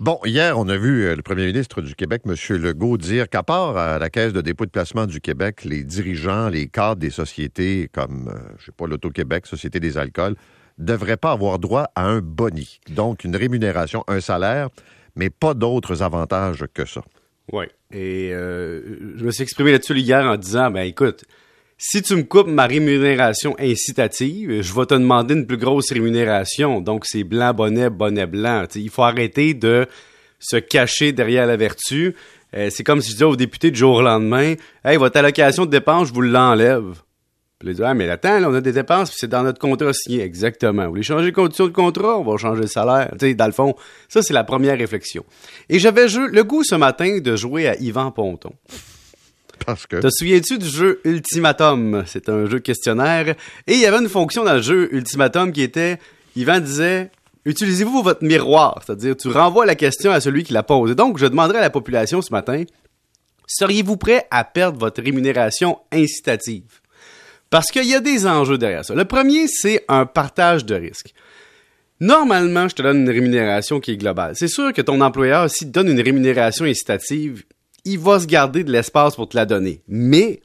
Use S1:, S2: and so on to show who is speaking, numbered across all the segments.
S1: Bon, hier, on a vu euh, le premier ministre du Québec, M. Legault, dire qu'à part à la Caisse de dépôt de placement du Québec, les dirigeants, les cadres des sociétés comme, euh, je sais pas, l'Auto-Québec, Société des alcools, devraient pas avoir droit à un boni. Donc, une rémunération, un salaire, mais pas d'autres avantages que ça.
S2: Oui. Et euh, je me suis exprimé là-dessus hier en disant, ben écoute, si tu me coupes ma rémunération incitative, je vais te demander une plus grosse rémunération. Donc, c'est blanc, bonnet, bonnet, blanc. il faut arrêter de se cacher derrière la vertu. Euh, c'est comme si je disais au député du jour au lendemain, Hey, votre allocation de dépenses, je vous l'enlève. Puis il ah, mais attends, on a des dépenses, puis c'est dans notre contrat signé. Exactement. Vous voulez changer les conditions de contrat, on va changer le salaire. Tu sais, dans le fond, ça, c'est la première réflexion. Et j'avais le goût ce matin de jouer à Yvan Ponton.
S1: Parce que.
S2: Te souviens-tu du jeu Ultimatum? C'est un jeu questionnaire. Et il y avait une fonction dans le jeu Ultimatum qui était, Yvan disait, utilisez-vous votre miroir? C'est-à-dire, tu renvoies la question à celui qui la pose. Et donc, je demanderai à la population ce matin, seriez-vous prêt à perdre votre rémunération incitative? Parce qu'il y a des enjeux derrière ça. Le premier, c'est un partage de risques. Normalement, je te donne une rémunération qui est globale. C'est sûr que ton employeur, s'il te donne une rémunération incitative, il va se garder de l'espace pour te la donner. Mais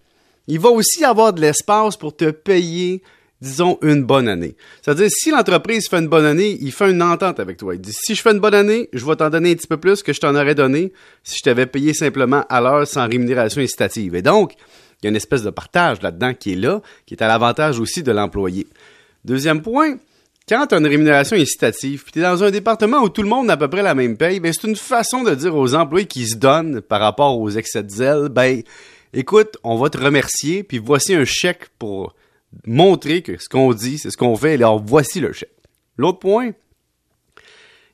S2: il va aussi avoir de l'espace pour te payer, disons, une bonne année. C'est-à-dire, si l'entreprise fait une bonne année, il fait une entente avec toi. Il dit, si je fais une bonne année, je vais t'en donner un petit peu plus que je t'en aurais donné si je t'avais payé simplement à l'heure sans rémunération incitative. Et donc, il y a une espèce de partage là-dedans qui est là, qui est à l'avantage aussi de l'employé. Deuxième point, quand tu as une rémunération incitative, puis tu es dans un département où tout le monde a à peu près la même paye, ben c'est une façon de dire aux employés qui se donnent par rapport aux excès de zèle, ben écoute, on va te remercier, puis voici un chèque pour montrer que ce qu'on dit, c'est ce qu'on fait, alors voici le chèque. L'autre point,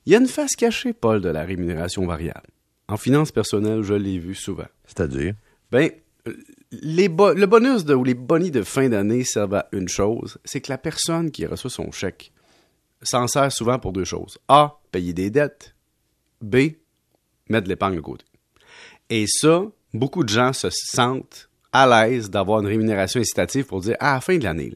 S2: il y a une face cachée, Paul, de la rémunération variable. En finance personnelle, je l'ai vu souvent.
S1: C'est-à-dire?
S2: Ben, les le bonus de, ou les bonis de fin d'année servent à une chose, c'est que la personne qui reçoit son chèque s'en sert souvent pour deux choses. A, payer des dettes. B, mettre l'épargne de côté. Et ça, beaucoup de gens se sentent à l'aise d'avoir une rémunération incitative pour dire à la fin de l'année,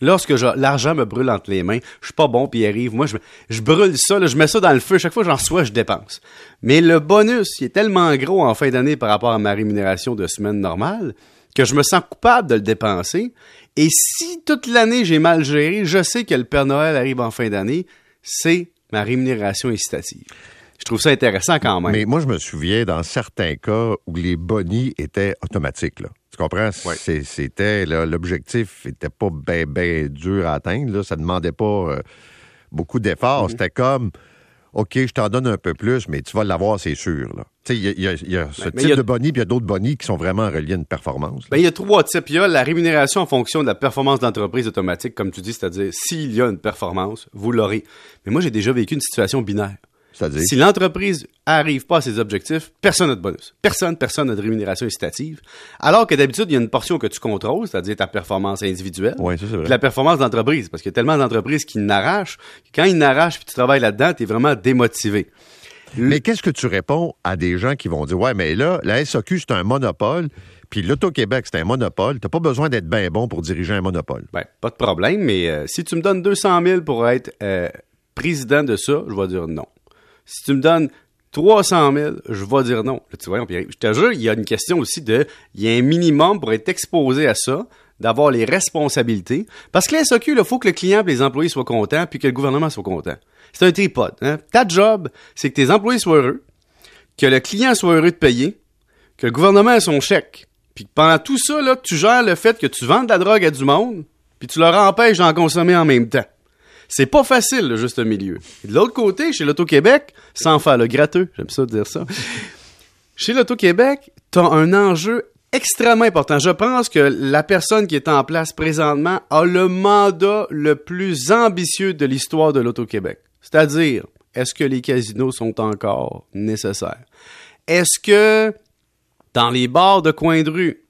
S2: lorsque l'argent me brûle entre les mains, je suis pas bon, puis il arrive, moi je, brûle ça, je mets ça dans le feu, chaque fois que j'en reçois, je dépense. Mais le bonus, il est tellement gros en fin d'année par rapport à ma rémunération de semaine normale que je me sens coupable de le dépenser et si toute l'année j'ai mal géré, je sais que le Père Noël arrive en fin d'année, c'est ma rémunération incitative. Je trouve ça intéressant quand même.
S1: Mais moi, je me souviens dans certains cas où les bonnies étaient automatiques. Là. Tu comprends? C'était l'objectif n'était pas bien ben dur à atteindre. Là. Ça ne demandait pas euh, beaucoup d'efforts. Mm-hmm. C'était comme OK, je t'en donne un peu plus, mais tu vas l'avoir, c'est sûr. Il y, a, ce type de bonnie, puis il y a d'autres bonnies qui sont vraiment reliés à une performance.
S2: Ben, il y a trois types. Il y a la rémunération en fonction de la performance d'entreprise automatique, comme tu dis, c'est-à-dire s'il y a une performance, vous l'aurez. Mais moi, j'ai déjà vécu une situation binaire. Si l'entreprise arrive pas à ses objectifs, personne n'a de bonus. Personne, personne n'a de rémunération incitative. Alors que d'habitude, il y a une portion que tu contrôles, c'est-à-dire ta performance individuelle.
S1: Oui, c'est vrai.
S2: la performance d'entreprise. Parce qu'il y a tellement d'entreprises qui n'arrachent. Quand ils n'arrachent puis tu travailles là-dedans, tu es vraiment démotivé.
S1: Mais qu'est-ce que tu réponds à des gens qui vont dire Ouais, mais là, la SOQ, c'est un monopole, puis l'Auto-Québec, c'est un monopole. Tu pas besoin d'être bien bon pour diriger un monopole.
S2: Ben, pas de problème, mais euh, si tu me donnes 200 000 pour être euh, président de ça, je vais dire non. Si tu me donnes 300 000, je vais dire non. tu vois, je te il y a une question aussi de, il y a un minimum pour être exposé à ça, d'avoir les responsabilités. Parce que la il faut que le client et les employés soient contents, puis que le gouvernement soit content. C'est un tripode. Hein? Ta job, c'est que tes employés soient heureux, que le client soit heureux de payer, que le gouvernement ait son chèque, puis pendant tout ça, là, tu gères le fait que tu vends de la drogue à du monde, puis tu leur empêches d'en consommer en même temps. C'est pas facile, le juste milieu. de l'autre côté, chez l'Auto-Québec, sans faire le gratteux, j'aime ça dire ça, chez l'Auto-Québec, t'as un enjeu extrêmement important. Je pense que la personne qui est en place présentement a le mandat le plus ambitieux de l'histoire de l'Auto-Québec. C'est-à-dire, est-ce que les casinos sont encore nécessaires? Est-ce que dans les bars de coin de rue,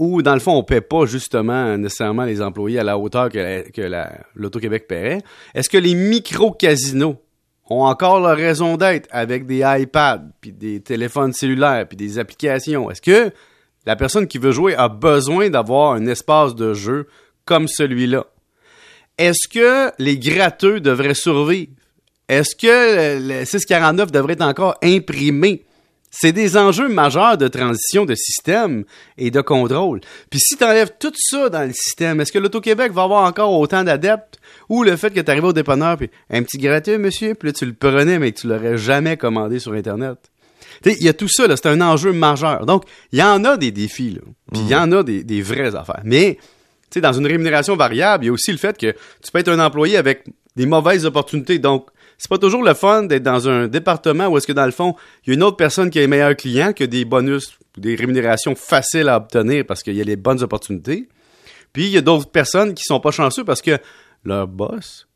S2: où, dans le fond, on ne paie pas justement nécessairement les employés à la hauteur que, l'Auto-Québec paierait. Est-ce que les micro-casinos ont encore leur raison d'être avec des iPads, puis des téléphones cellulaires, puis des applications? Est-ce que la personne qui veut jouer a besoin d'avoir un espace de jeu comme celui-là? Est-ce que les gratteux devraient survivre? Est-ce que le 649 devrait être encore imprimé? C'est des enjeux majeurs de transition de système et de contrôle. Puis si tu enlèves tout ça dans le système, est-ce que l'Auto-Québec va avoir encore autant d'adeptes ou le fait que tu arrives au dépanneur puis un petit gratuit, monsieur, puis là tu le prenais mais que tu l'aurais jamais commandé sur Internet? Il y a tout ça, c'est un enjeu majeur. Donc, il y en a des défis, là. Puis il y en a des, des vraies affaires. Mais, tu sais, dans une rémunération variable, il y a aussi le fait que tu peux être un employé avec des mauvaises opportunités. Donc, c'est pas toujours le fun d'être dans un département où est-ce que dans le fond, il y a une autre personne qui a les meilleurs clients, qui a des bonus, des rémunérations faciles à obtenir parce qu'il y a les bonnes opportunités. Puis il y a d'autres personnes qui sont pas chanceux parce que leur boss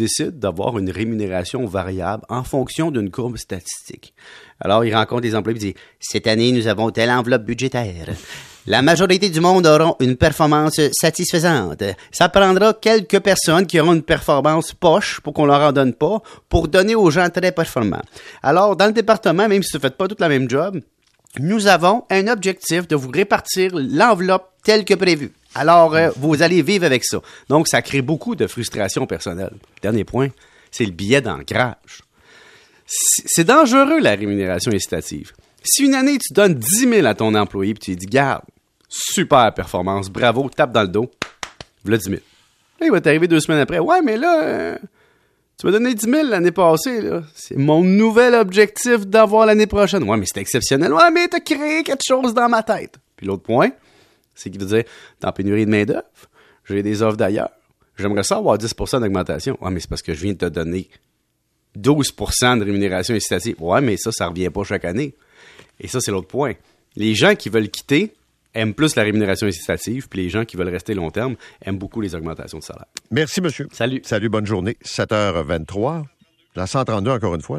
S2: décide d'avoir une rémunération variable en fonction d'une courbe statistique. Alors, il rencontre des employés et dit Cette année, nous avons telle enveloppe budgétaire. La majorité du monde auront une performance satisfaisante. Ça prendra quelques personnes qui auront une performance poche pour qu'on leur en donne pas, pour donner aux gens très performants. Alors, dans le département, même si vous ne faites pas tout la même job, nous avons un objectif de vous répartir l'enveloppe telle que prévue. Alors, euh, vous allez vivre avec ça. Donc, ça crée beaucoup de frustration personnelle. Dernier point, c'est le billet d'ancrage. C'est dangereux, la rémunération incitative. Si une année, tu donnes 10 000 à ton employé, puis tu lui dis, garde, super performance, bravo, tape dans le dos, voilà 10 000. Là, il va t'arriver deux semaines après, ouais, mais là, euh, tu m'as donné 10 000 l'année passée, là. C'est mon nouvel objectif d'avoir l'année prochaine. Ouais, mais c'est exceptionnel. Ouais, mais t'as créé quelque chose dans ma tête. Puis l'autre point, c'est qu'il veut dire, t'es en pénurie de main-d'œuvre, j'ai des offres d'ailleurs. J'aimerais ça avoir 10% d'augmentation. Ouais, mais c'est parce que je viens de te donner 12% de rémunération incitative. Ouais, mais ça, ça revient pas chaque année. Et ça, c'est l'autre point. Les gens qui veulent quitter aiment plus la rémunération incitative, puis les gens qui veulent rester long terme aiment beaucoup les augmentations de salaire.
S1: Merci, monsieur.
S2: Salut.
S1: Salut, bonne journée. 7h23. La 132, encore une fois. Là.